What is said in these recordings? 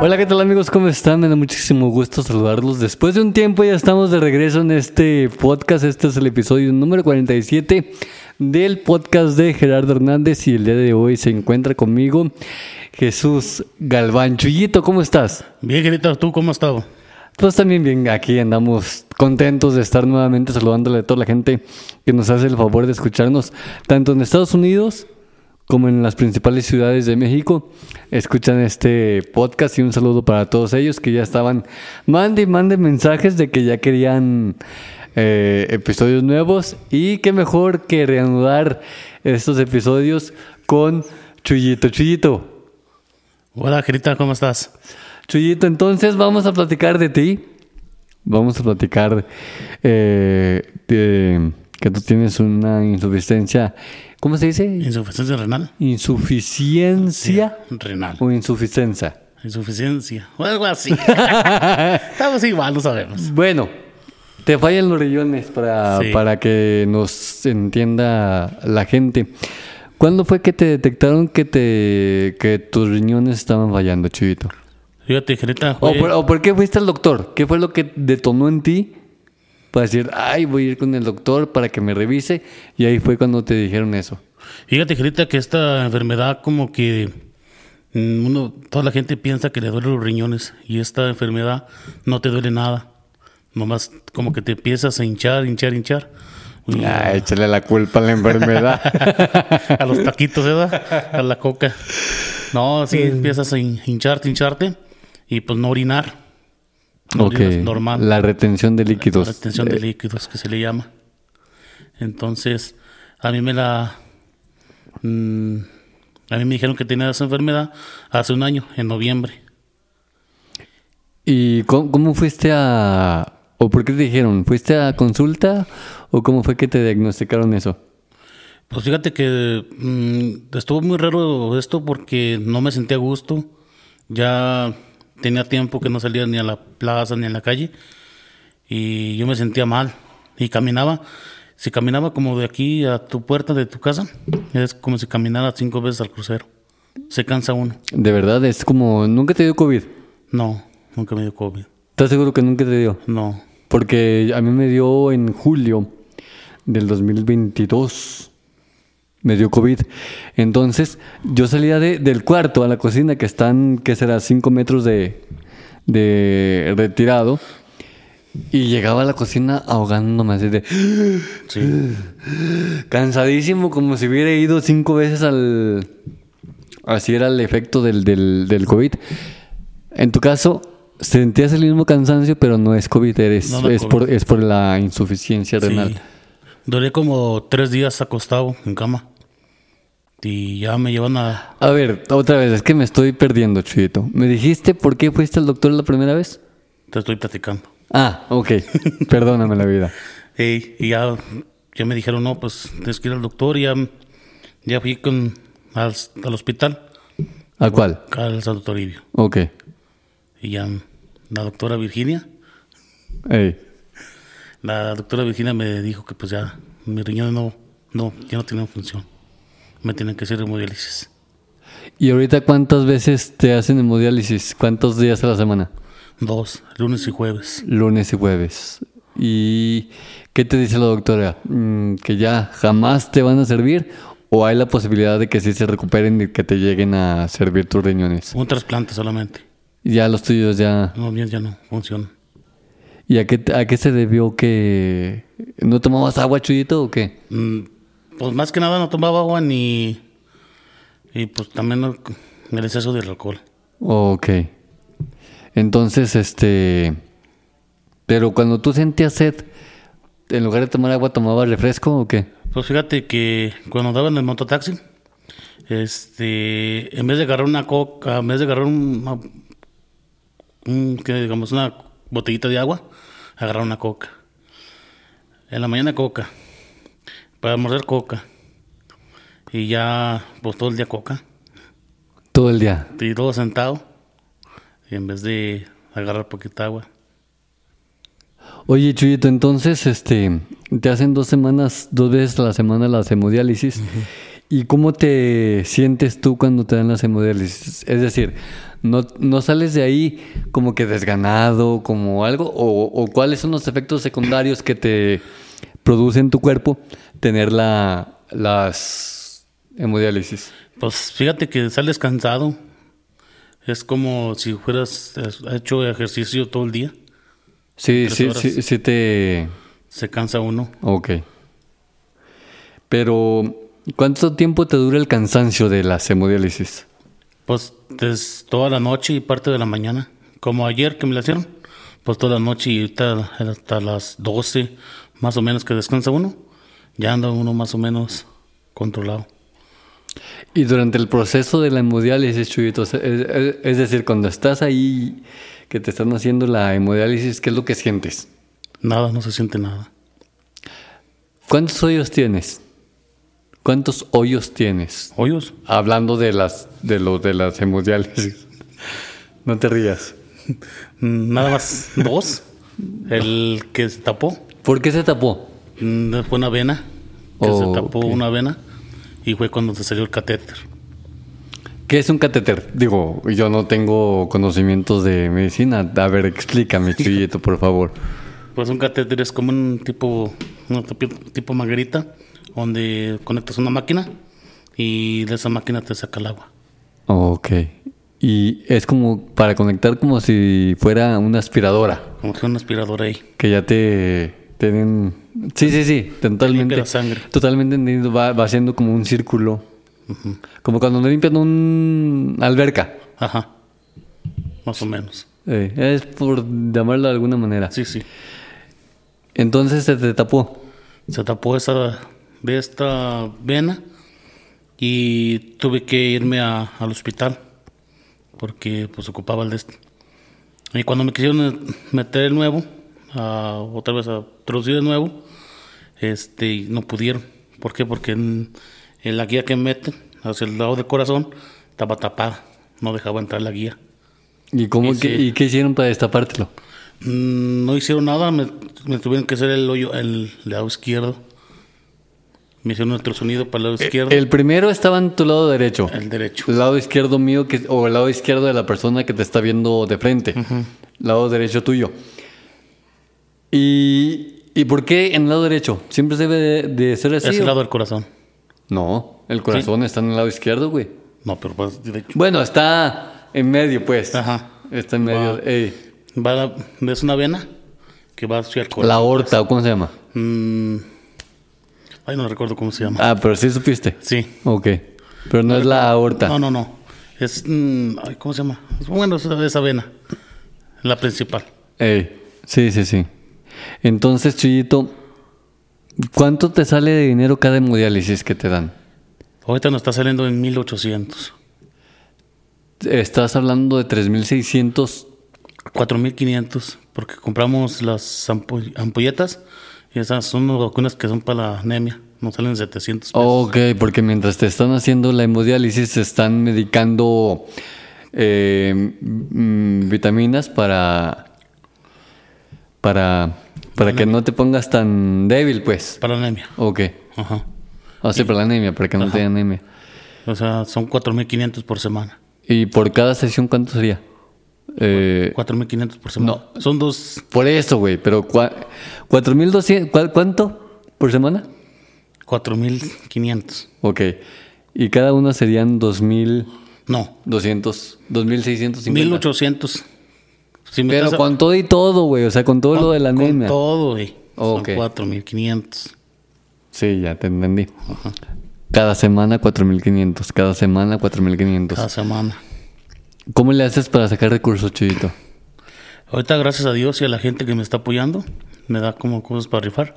Hola, ¿qué tal amigos? ¿Cómo están? Me da muchísimo gusto saludarlos. Después de un tiempo ya estamos de regreso en este podcast. Este es el episodio número 47 del podcast de Gerardo Hernández y el día de hoy se encuentra conmigo Jesús Galván. Chuyito, ¿cómo estás? Bien, querido, ¿tú cómo has estado? Pues también bien, aquí andamos contentos de estar nuevamente saludándole a toda la gente que nos hace el favor de escucharnos, tanto en Estados Unidos como en las principales ciudades de México. Escuchan este podcast y un saludo para todos ellos que ya estaban, mande y mande mensajes de que ya querían eh, episodios nuevos y qué mejor que reanudar estos episodios con Chuyito. Chuyito, Hola, querida, ¿cómo estás? Chuyito, entonces vamos a platicar de ti. Vamos a platicar eh, de que tú tienes una insuficiencia. ¿Cómo se dice? ¿Insuficiencia renal? Insuficiencia Renal. o insuficiencia. Insuficiencia. O algo así. Estamos igual, lo sabemos. Bueno, te fallan los riñones para, Sí. para que nos entienda la gente. ¿Cuándo fue que te detectaron que, te, que tus riñones estaban fallando, Chuyito? Fíjate, querida, ¿O por, o por qué fuiste al doctor? ¿Qué fue lo que detonó en ti para decir, ay, voy a ir con el doctor para que me revise? Y ahí fue cuando te dijeron eso. fíjate, querida, que esta enfermedad como que mm, uno, toda la gente piensa que le duelen los riñones y esta enfermedad no te duele nada. Nomás como que te empiezas a hinchar, hinchar, hinchar. Y Ah, échale la culpa a la enfermedad. a los taquitos, ¿verdad? A la coca. No, sí, empiezas a hin- hincharte, hincharte y pues no orinar. No ok, orinas normal. la retención de líquidos. La retención de Eh, líquidos que se le llama. Entonces, a mí me la. mm, a mí me dijeron que tenía esa enfermedad hace un año, en noviembre. ¿Y cómo, cómo fuiste a... o por qué te dijeron? ¿Fuiste a consulta o cómo fue que te diagnosticaron eso? Pues fíjate que mm, estuvo muy raro esto porque no me sentía a gusto. Ya tenía tiempo que no salía ni a la plaza ni a la calle. Y yo me sentía mal. Y caminaba. Si caminaba como de aquí a tu puerta de tu casa, es como si caminara cinco veces al crucero. Se cansa uno. De verdad, es como... ¿Nunca te dio COVID? No, nunca me dio COVID. ¿Estás seguro que nunca te dio? No. Porque a mí me dio en julio del 2022. Me dio COVID. Entonces, yo salía de- del cuarto a la cocina, que están, que será 5 metros de, de retirado. Y llegaba a la cocina ahogándome así de... Sí. Cansadísimo, como si hubiera ido cinco veces al... Así era el efecto del, del, del COVID. En tu caso, sentías el mismo cansancio, pero no es COVID, eres, No, es, COVID. por, es por la insuficiencia renal. Sí. Duré como tres días acostado en cama. Y ya me llevan a... A ver, otra vez, es que me estoy perdiendo, Chuyito. ¿Me dijiste por qué fuiste al doctor la primera vez? Te estoy platicando. Ah, ok. Perdóname la vida. Y ya, ya me dijeron, no, pues tienes que ir al doctor. Y ya, ya fui con, al, al hospital, ¿A cuál? al Santo Toribio. Ok. Y ya la doctora Virginia, Ey. la doctora Virginia me dijo que pues ya mis riñones no, no, ya no tienen función. Me tienen que hacer hemodiálisis. ¿Y ahorita cuántas veces te hacen hemodiálisis? ¿Cuántos días a la semana? Dos, lunes y jueves. Lunes y jueves. ¿Y qué te dice la doctora? Mm, ¿Que ya jamás te van a servir? ¿O hay la posibilidad de que sí se recuperen y que te lleguen a servir tus riñones? Un trasplante solamente. Ya los tuyos ya... No, bien, ya no funcionan. ¿Y a qué, a qué se debió que... ¿No tomabas agua, Chuyito, o qué? Mm, Pues más que nada no tomaba agua ni... Y pues también no- el exceso del alcohol. Ok. Entonces, este... Pero cuando tú sentías sed, en lugar de tomar agua, ¿tomabas refresco o qué? Pues fíjate que cuando andaba en el mototaxi, Este, en vez de agarrar una coca, en vez de agarrar una, un, que digamos una botellita de agua, agarrar una coca. En la mañana coca, para morder coca. Y ya, pues todo el día coca. Todo el día. Y todo sentado. Y en vez de agarrar poquita agua. Oye, Chuyito, entonces, este, te hacen dos semanas, dos veces a la semana la hemodiálisis. ¿Y cómo te sientes tú cuando te dan la hemodiálisis? Es decir, ¿no, ¿no sales de ahí como que desganado, como algo? ¿O, o cuáles son los efectos secundarios que te produce en tu cuerpo tener la, las hemodiálisis? Pues fíjate que sales cansado. Es como si fueras hecho ejercicio todo el día. Sí, sí, sí, sí te... Se cansa uno. Ok. Pero, ¿cuánto tiempo te dura el cansancio de la hemodiálisis? Pues es toda la noche y parte de la mañana. Como ayer que me la hicieron. Pues toda la noche y ahorita hasta las 12 más o menos que descansa uno. Ya anda uno más o menos controlado. Y durante el proceso de la hemodiálisis, Chuyito, es, es- es decir, cuando estás ahí, que te están haciendo la hemodiálisis, ¿qué es lo que sientes? Nada, no se siente nada. ¿Cuántos hoyos tienes? ¿Cuántos hoyos tienes? ¿Hoyos? Hablando de las de lo de las hemodiálisis. No te rías. Nada más dos. El que se tapó. ¿Por qué se tapó? Mm, Fue una vena. Que Oh, se tapó ok. una vena. Y fue cuando se salió el catéter. ¿Qué es un catéter? Digo, yo no tengo conocimientos de medicina. A ver, explícame, Chuyito, por favor. Pues un catéter es como un tipo, un tipo, tipo manguerita donde conectas una máquina y de esa máquina te saca el agua. Ok. Y es como para conectar como si fuera una aspiradora. Como que una aspiradora ahí. Que ya te tienen... Sí, sí, sí, totalmente. limpia la sangre. Totalmente entendido. Va, va haciendo como un círculo. Como cuando no limpian un alberca. Ajá. Más o menos. Eh, es por llamarlo de alguna manera. Sí, sí. Entonces se te tapó. Se tapó esa de esta vena y tuve que irme a- al hospital porque pues ocupaba el de este. Y cuando me quisieron meter el nuevo, a- otra vez a introducir de nuevo, este, no pudieron. ¿Por qué? Porque en, en la guía que meten hacia el lado del corazón estaba tapada, no dejaba entrar la guía. ¿Y cómo y qué hicieron para destapártelo? Mm, No hicieron nada, me, me tuvieron que hacer el hoyo, el lado izquierdo. Me hicieron otro sonido para el lado izquierdo. El primero estaba en tu lado derecho. El derecho. El lado izquierdo mío que, o el lado izquierdo de la persona que te está viendo de frente. Lado derecho tuyo. ¿Y, ¿Y por qué en el lado derecho? ¿Siempre debe de, de ser así? es el lado del corazón. No, el corazón está en el lado izquierdo, güey. No, pero pues derecho. Bueno, está en medio, pues. Ajey. Está en medio. Va. Ey, Va la- es una vena que va hacia el corazón. la aorta, ¿o cómo se llama? Mm, ay, no recuerdo cómo se llama. Ah, pero sí supiste. Sí. Ok. Pero no es la aorta. No, no, no. Es. mm, ay, ¿Cómo se llama? Bueno, es esa vena. La principal. Ey, sí, sí, sí. Entonces, Chuyito, ¿cuánto te sale de dinero cada hemodiálisis que te dan? Ahorita nos está saliendo en 1800. Estás hablando de 3.600. 4500. Porque compramos las ampo- ampolletas. Y esas son unas vacunas que son para la anemia. Nos salen 700 pesos. Ok, porque mientras te están haciendo la hemodiálisis, se están medicando eh, vitaminas para, para, para que no te pongas tan débil, pues. Para la anemia. Ok. Ajá. O sea, para la anemia, para que no te dé anemia. O sea, son 4.500 por semana. ¿Y por cada sesión cuánto sería? Eh, 4.500 por semana. Son dos, por eso, güey, pero cua- 4.200, ¿cuá- ¿cuánto por semana? 4.500. Ok. Y cada una serían 2.200, No, 2.650. 1.800. Si me Pero estás- con todo y todo, güey, o sea, con todo lo de la con anemia. todo, güey. Ok. Son 4.500. Sí, ya te entendí. Cada semana 4.500, cada semana 4.500. Cada semana. ¿Cómo le haces para sacar recursos, Chuyito? Ahorita, gracias a Dios y a la gente que me está apoyando, me da como cosas para rifar.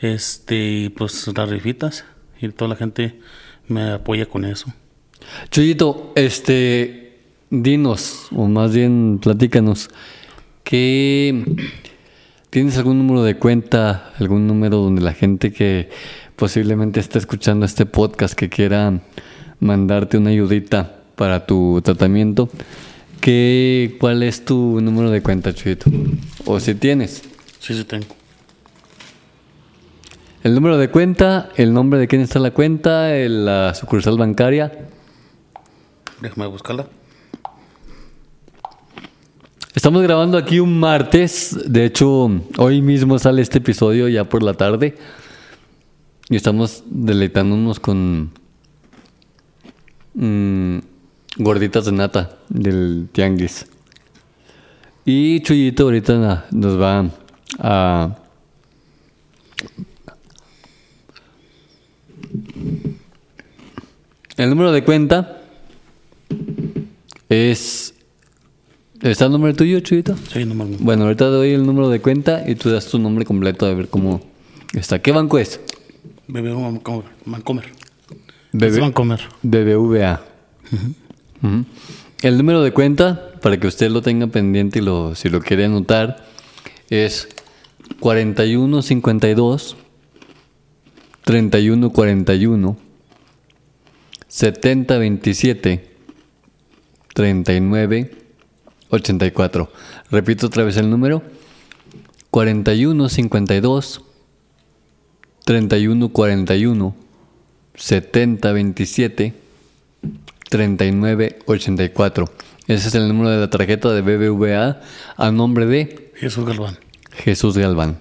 Este, pues las rifitas. Y toda la gente me apoya con eso. Chuyito, este, dinos, o más bien platícanos, ¿qué tienes algún número de cuenta, algún número donde la gente que posiblemente esté escuchando este podcast que quiera mandarte una ayudita para tu tratamiento? ¿Qué, ¿Cuál es tu número de cuenta, Chuyito? O si tienes. Sí, sí tengo. El número de cuenta, el nombre de quién está la cuenta, el- la sucursal bancaria. Déjame buscarla. Estamos grabando aquí un martes, de hecho hoy mismo sale este episodio ya por la tarde y estamos deleitándonos con mm, gorditas de nata del tianguis. Y Chuyito ahorita nos va a... El número de cuenta es... ¿Está el número tuyo, Chuyito? Sí, no me Bueno, ahorita doy el número de cuenta y tú das tu nombre completo a ver cómo está. ¿Qué banco es? Bebé Vancomer. Vancomer. BB Es Vancomer. BBVA. Ujú. El número de cuenta, para que usted lo tenga pendiente y lo, si lo quiere anotar, es 4152 3141 7027 39 84. Repito otra vez el número. 4152 3141 7027 3984. Ese es el número de la tarjeta de BBVA a nombre de Jesús Galván. Jesús Galván.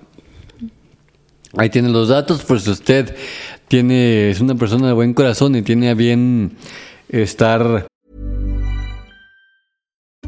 Ahí tiene los datos, por si usted tiene, es una persona de buen corazón y tiene a bien estar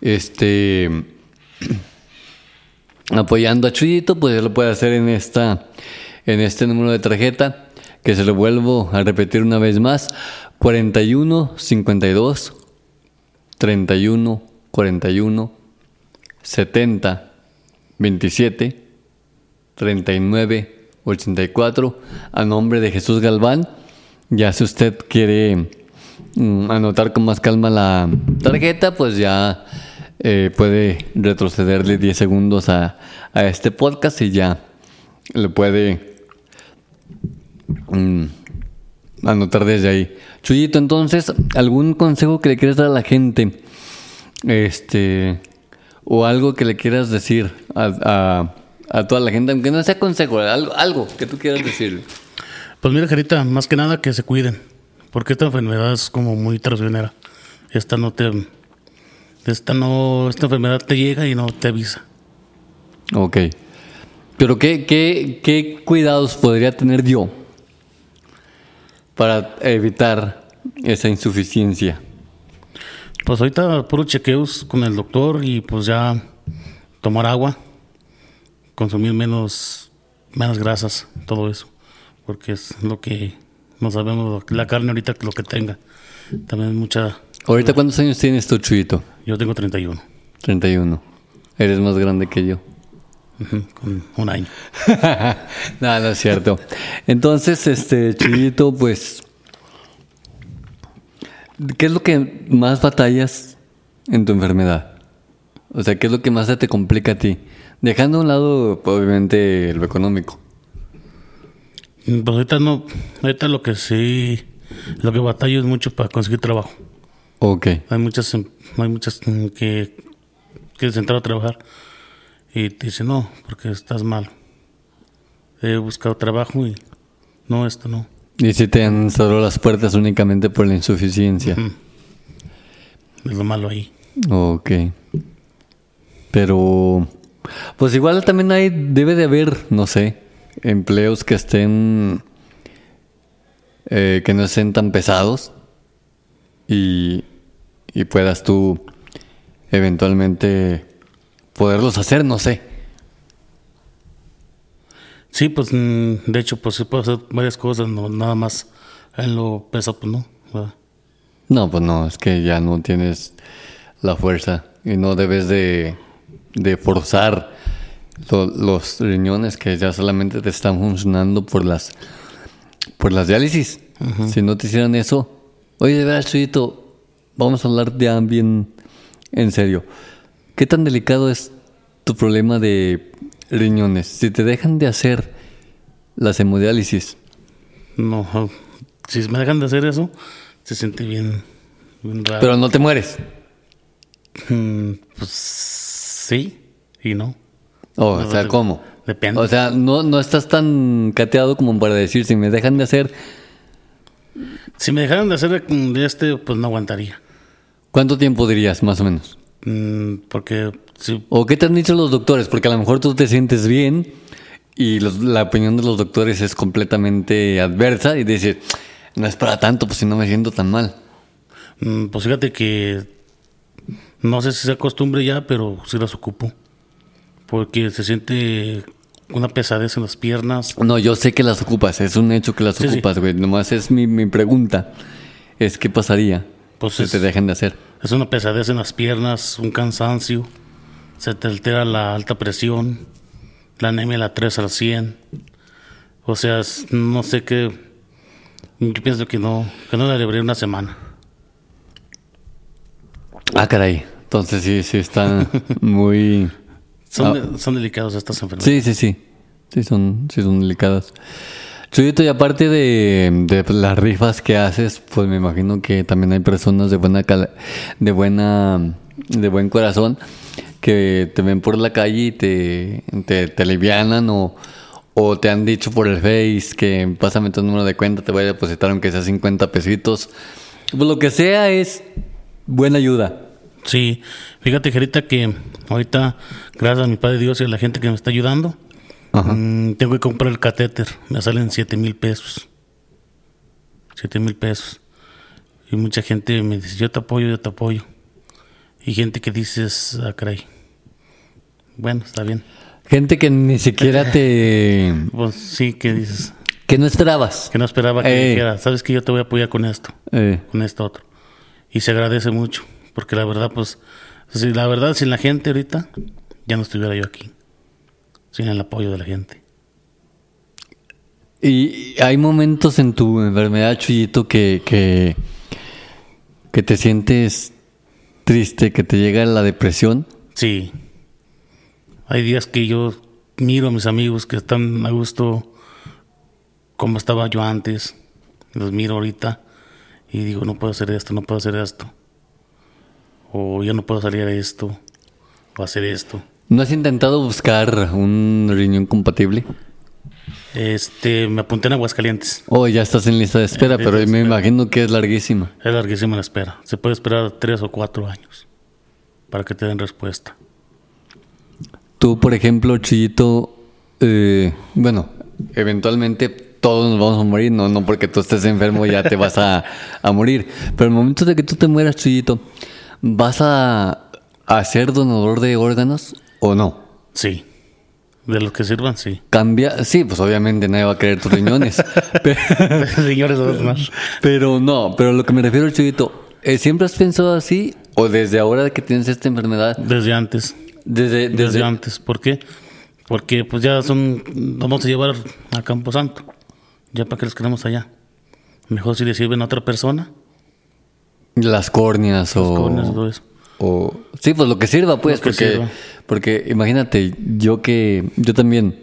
Este apoyando a Chuyito, pues ya lo puede hacer en esta en este número de tarjeta que se lo vuelvo a repetir una vez más 41 52 31 41 70 27 39 84 a nombre de Jesús Galván. Ya si usted quiere mm, anotar con más calma la tarjeta, pues ya eh, puede retrocederle 10 segundos a, a este podcast y ya le puede mm, anotar desde ahí. Chuyito, entonces, ¿algún consejo que le quieras dar a la gente? Este, o algo que le quieras decir a, a- toda la gente, aunque no sea consejo, algo, algo que tú quieras decir. Pues mira, Jarita, más que nada que se cuiden. Porque esta enfermedad es como muy traicionera. Esta no te. Esta no. Esta enfermedad te llega y no te avisa. Ok. Pero ¿qué, qué, qué cuidados podría tener yo para evitar esa insuficiencia? Pues ahorita puros chequeos con el doctor y pues ya tomar agua, consumir menos, menos grasas, todo eso. Porque es lo que no sabemos, la carne ahorita lo que tenga. También mucha. ¿Ahorita cuántos años tienes tú, Chuyito? Yo tengo 31, 31. Eres más grande que yo. con un año. no, no es cierto. Entonces, este, Chuyito, pues, ¿qué es lo que más batallas en tu enfermedad? O sea, ¿qué es lo que más te complica a ti? Dejando a un lado, obviamente, lo económico. Pues ahorita no, ahorita lo que sí, lo que batallo es mucho para conseguir trabajo. Ok. Hay muchas, hay muchas mm, que quieres entrar a trabajar y te dicen no, porque estás mal. He buscado trabajo y no, esto no. Y si te han cerrado las puertas únicamente por la insuficiencia. Es lo malo ahí. Ok. Pero, pues igual también hay, debe de haber, no sé, empleos que estén, eh, que no estén tan pesados y, y puedas tú eventualmente poderlos hacer, no sé. Sí, pues mm, de hecho, pues se puede hacer varias cosas, no nada más en lo pesa, pues no. ¿verdad? No, pues no, es que ya no tienes la fuerza y no debes de, de forzar lo- los riñones que ya solamente te están funcionando por las por las diálisis. Si no te hicieran eso, oye, de veras, Chuyito, vamos a hablar ya bien en serio. ¿Qué tan delicado es tu problema de riñones? Si te dejan de hacer las hemodiálisis, No, si me dejan de hacer eso, se siente bien, bien raro. pero no te mueres. Mm, pues sí y no. Oh, No, o sea, de- ¿cómo? depende. O sea, no, no estás tan cateado como para decir, si me dejan de hacer, Si me dejaran de hacer de este, pues no aguantaría. ¿Cuánto tiempo dirías, más o menos? Mm, porque sí, ¿O qué te han dicho los doctores? Porque a lo mejor tú te sientes bien y los- la opinión de los doctores es completamente adversa y dices, no es para tanto, pues si no me siento tan mal. mm, pues fíjate que no sé si se acostumbre ya, pero sí las ocupo. Porque se siente una pesadez en las piernas. No, yo sé que las ocupas, es un hecho que las Sí, sí. ocupas, güey. Nomás es mi, mi pregunta, es qué pasaría Pues si es- te dejan de hacer. Es una pesadez en las piernas, un cansancio, se te altera la alta presión, la anemia la 3 al 100. O sea, es- no sé qué. Yo pienso que no, que no la libré una semana. Ah, caray. Entonces sí, sí está muy... Son, Ah. de- son delicados estas enfermedades. Sí, sí, sí. Sí son, sí son delicadas. Chuyito, y aparte de, de las rifas que haces, pues me imagino que también hay personas de buena de buena de buen corazón que te ven por la calle y te, te, te alivianan o, o te han dicho por el Face que pásame tu número de cuenta, te voy a depositar aunque sea 50 pesitos. Pues lo que sea es buena ayuda. Sí, fíjate, Gerita, que ahorita, gracias a mi Padre Dios y a la gente que me está ayudando, Ajá. mm, tengo que comprar el catéter. Me salen 7 mil pesos. 7 mil pesos. Y mucha gente me dice, yo te apoyo, yo te apoyo. Y gente que dices, ah, caray. Bueno, está bien. Gente que ni siquiera te... Pues sí, que dices, que no esperabas. que no esperaba que Eh. dijera, sabes que yo te voy a apoyar con esto. Eh. con esto otro. Y se agradece mucho, porque la verdad, pues, si la verdad, sin la gente ahorita, ya no estuviera yo aquí. Sin el apoyo de la gente. Y hay momentos en tu enfermedad, Chuyito, que, que, que te sientes triste, que te llega la depresión. Sí. Hay días que yo miro a mis amigos que están a gusto como estaba yo antes. Los miro ahorita y digo, no puedo hacer esto, no puedo hacer esto. O yo no puedo salir a esto. O hacer esto. ¿No has intentado buscar un riñón compatible? Este, me apunté en Aguascalientes. Oh, ya estás en lista de espera, lista pero de me espera. imagino que es larguísima. Es larguísima la espera. Se puede esperar tres o cuatro años para que te den respuesta. Tú, por ejemplo, Chuyito, eh, bueno, eventualmente todos nos vamos a morir, no, no porque tú estés enfermo ya te vas a, a morir, pero el momento de que tú te mueras, Chuyito, ¿vas a, a ser donador de órganos o no? Sí. De los que sirvan, sí. Cambia, sí, pues obviamente nadie va a querer tus riñones, pero, Señores, más. pero no, pero lo que me refiero, Chuyito, ¿eh, ¿siempre has pensado así o desde ahora que tienes esta enfermedad? Desde antes. Desde, Desde, desde, antes. ¿Por qué? Porque pues ya son... Vamos a llevar a Campo Santo. Ya para que los queremos allá. Mejor si le sirven a otra persona. las córneas o... Eso, todo eso. O, sí, pues lo que sirva, pues, que porque, sirva. Porque imagínate, yo que, yo también,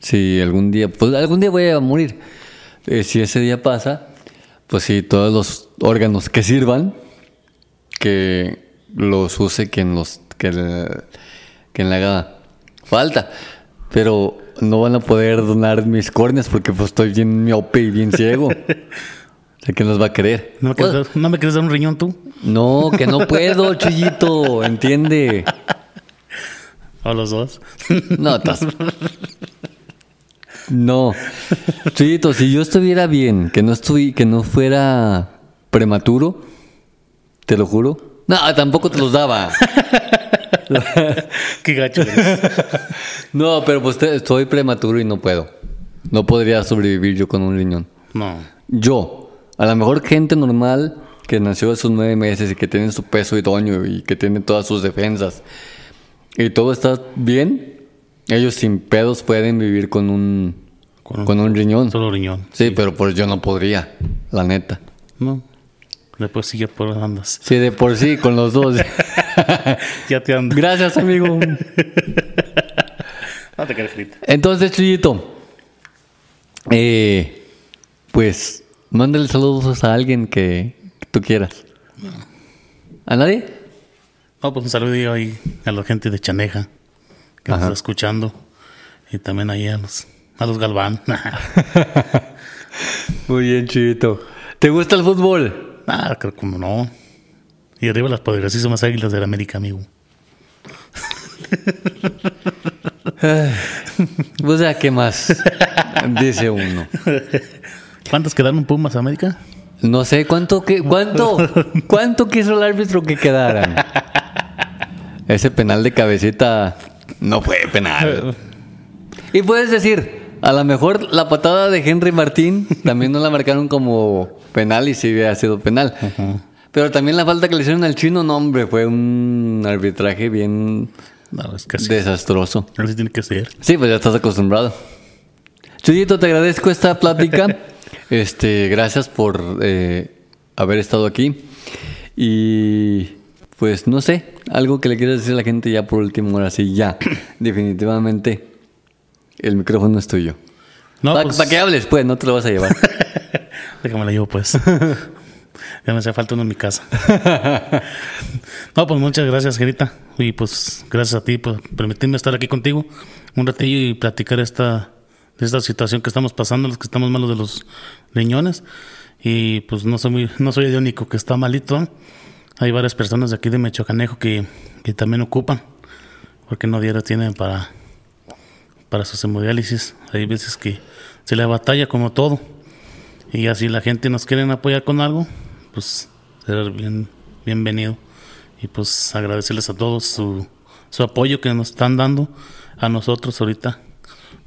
si algún día, pues algún día voy a morir, eh, si ese día pasa, pues sí, todos los órganos que sirvan, que los use quien los que le, quien le haga falta. Pero no van a poder donar mis córneas porque pues estoy bien miope y bien ciego. O sea, ¿quién los va a querer? ¿No me, quieres dar, ¿no me quieres dar un riñón tú? No, que no puedo, Chuyito, entiende. ¿O los dos? No, estás- No. Chuyito, si yo estuviera bien, que no estuvi, que no fuera prematuro, te lo juro. No, tampoco te los daba. Qué gacho eres. No, pero pues te- estoy prematuro y no puedo. No podría sobrevivir yo con un riñón. No. Yo, a lo mejor gente normal que nació a sus nueve meses y que tiene su peso idóneo y que tiene todas sus defensas y todo está bien, ellos sin pedos pueden vivir con un, Con con un- riñón. Solo riñón. Sí, pero pues yo no podría, la neta. No. Después sigue por andas. Sí, de por sí, con los dos. Ya te ando. Gracias, amigo. No te quedes frita. Entonces, Chuyito, eh, pues, mándale saludos a alguien que tú quieras. ¿A nadie? No, pues un saludo ahí a la gente de Chaneja que nos está escuchando. Y también ahí a los, a los Galván. Muy bien, Chuyito. ¿Te gusta el fútbol? ah, creo como no. Y arriba las poderosísimas águilas del América, amigo. O sea, ¿qué más? Dice uno. ¿Cuántos quedaron Pumas América? No sé cuánto que cuánto cuánto quiso el árbitro que quedaran. Ese penal de cabecita no fue penal. Y puedes decir, a lo mejor la patada de Henry Martín también no la marcaron como penal y sí hubiera sido penal. Pero también la falta que le hicieron al chino, no hombre, fue un arbitraje bien No, es que así, desastroso. así tiene que ser. Sí, pues ya estás acostumbrado. Chuyito, te agradezco esta plática. Este, gracias por eh, haber estado aquí. Y pues no sé, algo que le quieras decir a la gente ya por último, ahora sí, ya. Definitivamente el micrófono es tuyo. No, Para pues, que hables, pues, no te lo vas a llevar. Déjame la llevo, pues. ya me hace falta uno en mi casa. no, pues muchas gracias, Gerita. Y pues gracias a ti por permitirme estar aquí contigo un ratillo y platicar esta, esta situación que estamos pasando, los que estamos malos de los riñones. Y pues no soy, muy- no soy el único que está malito. Hay varias personas de aquí de Mechocanejo que, que también ocupan, porque no diario tienen para, para sus hemodiálisis. Hay veces que se le batalla como todo. Y así la gente nos quieren apoyar con algo, pues ser bien, bienvenido. Y pues agradecerles a todos su, su apoyo que nos están dando a nosotros ahorita.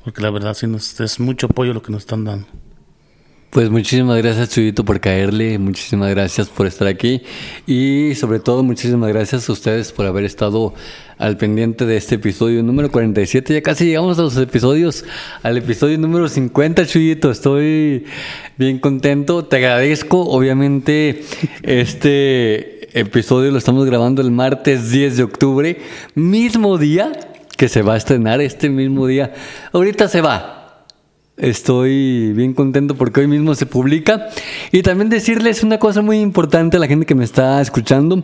Porque la verdad sí nos, es mucho apoyo lo que nos están dando. Pues muchísimas gracias, Chuyito, por caerle. Muchísimas gracias por estar aquí. Y sobre todo, muchísimas gracias a ustedes por haber estado al pendiente de este episodio número 47. Ya casi llegamos a los episodios, al episodio número 50, Chuyito. Estoy bien contento. Te agradezco. Obviamente, este episodio lo estamos grabando el martes 10 de octubre, mismo día que se va a estrenar, este mismo día. Ahorita se va. Estoy bien contento porque hoy mismo se publica. Y también decirles una cosa muy importante a la gente que me está escuchando.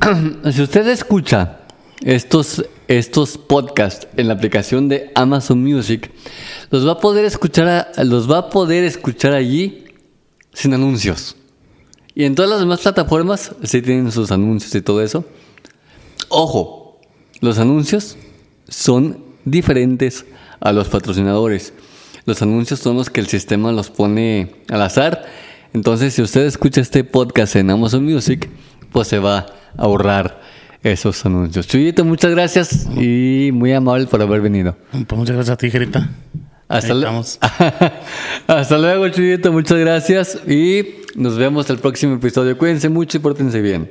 si usted escucha estos, estos podcasts en la aplicación de Amazon Music, los va a poder escuchar, los va a poder escuchar allí sin anuncios. Y en todas las demás plataformas sí tienen sus anuncios y todo eso. Ojo, los anuncios son diferentes a los patrocinadores. Los anuncios son los que el sistema los pone al azar. Entonces, si usted escucha este podcast en Amazon Music, pues se va a ahorrar esos anuncios. Chuyito, muchas gracias y muy amable por haber venido. Pues muchas gracias a ti, Gerita. Hasta, Ahí lu- estamos. Hasta luego, Chuyito. Muchas gracias y nos vemos el próximo episodio. Cuídense mucho y pórtense bien.